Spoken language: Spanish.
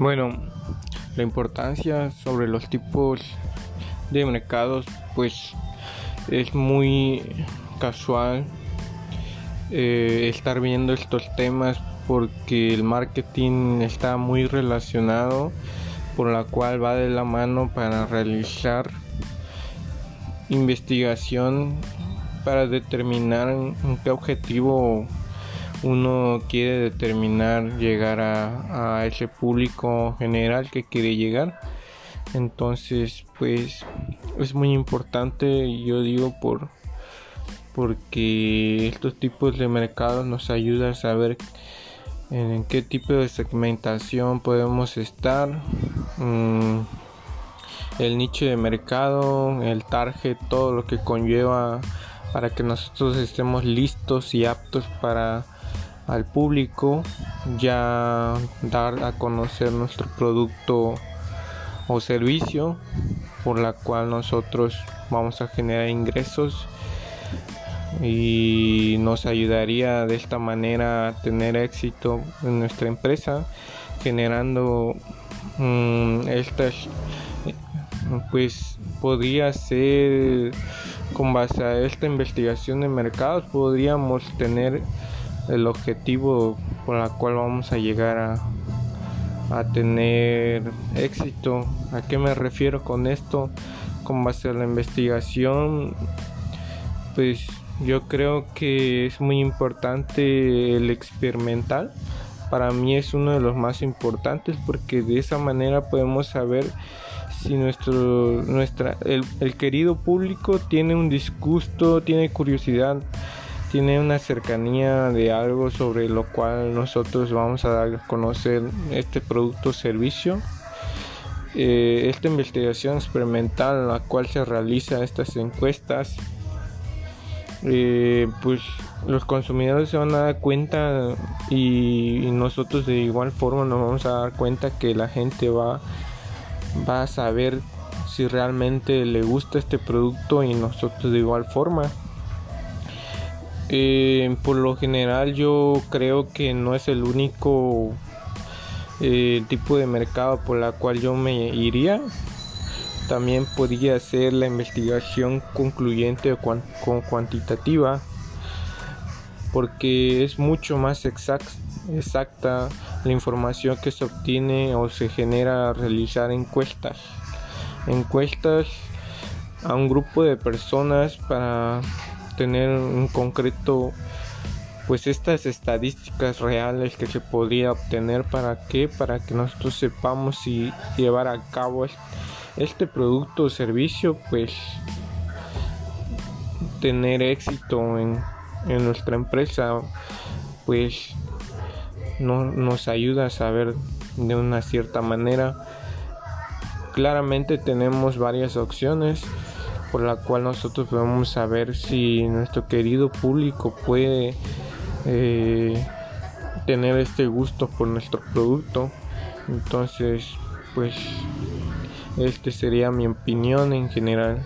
Bueno, la importancia sobre los tipos de mercados pues es muy casual eh, estar viendo estos temas porque el marketing está muy relacionado por la cual va de la mano para realizar investigación para determinar qué objetivo uno quiere determinar llegar a, ese público general que quiere llegar. Entonces pues es muy importante yo digo por porque estos tipos de mercados nos ayudan a saber en qué tipo de segmentación podemos estar. Mm, el nicho de mercado el target todo lo que conlleva para que nosotros estemos listos y aptos para al público ya dar a conocer nuestro producto o servicio por la cual nosotros vamos a generar ingresos. Y nos ayudaría de esta manera a tener éxito en nuestra empresa generando mm, estas pues podría ser con base a esta investigación de mercados podríamos tener el objetivo por la cual vamos a llegar a, a tener éxito. ¿A qué me refiero con esto? Con base a la investigación, pues yo creo que es muy importante el experimental. Para mí es uno de los más importantes porque de esa manera podemos saber si nuestro nuestra el, el querido público tiene un disgusto, tiene curiosidad tiene una cercanía de algo sobre lo cual nosotros vamos a dar a conocer este producto o servicio. Eh, esta investigación experimental en la cual se realiza estas encuestas, eh, pues los consumidores se van a dar cuenta y, nosotros de igual forma nos vamos a dar cuenta que la gente va, va a saber si realmente le gusta este producto y nosotros de igual forma. Eh, por lo general yo creo que no es el único eh, tipo de mercado por la cual yo me iría. También podría ser la investigación concluyente o cuantitativa porque es mucho más exacta la información que se obtiene o se genera al realizar encuestas. Encuestas a un grupo de personas para tener en concreto pues estas estadísticas reales que se podría obtener para que para que nosotros sepamos si llevar a cabo este producto o servicio pues tener éxito en, en nuestra empresa pues no, nos ayuda a saber de una cierta manera. Claramente tenemos varias opciones por la cual nosotros podemos saber si nuestro querido público puede eh, tener este gusto por nuestro producto. Entonces pues este sería mi opinión en general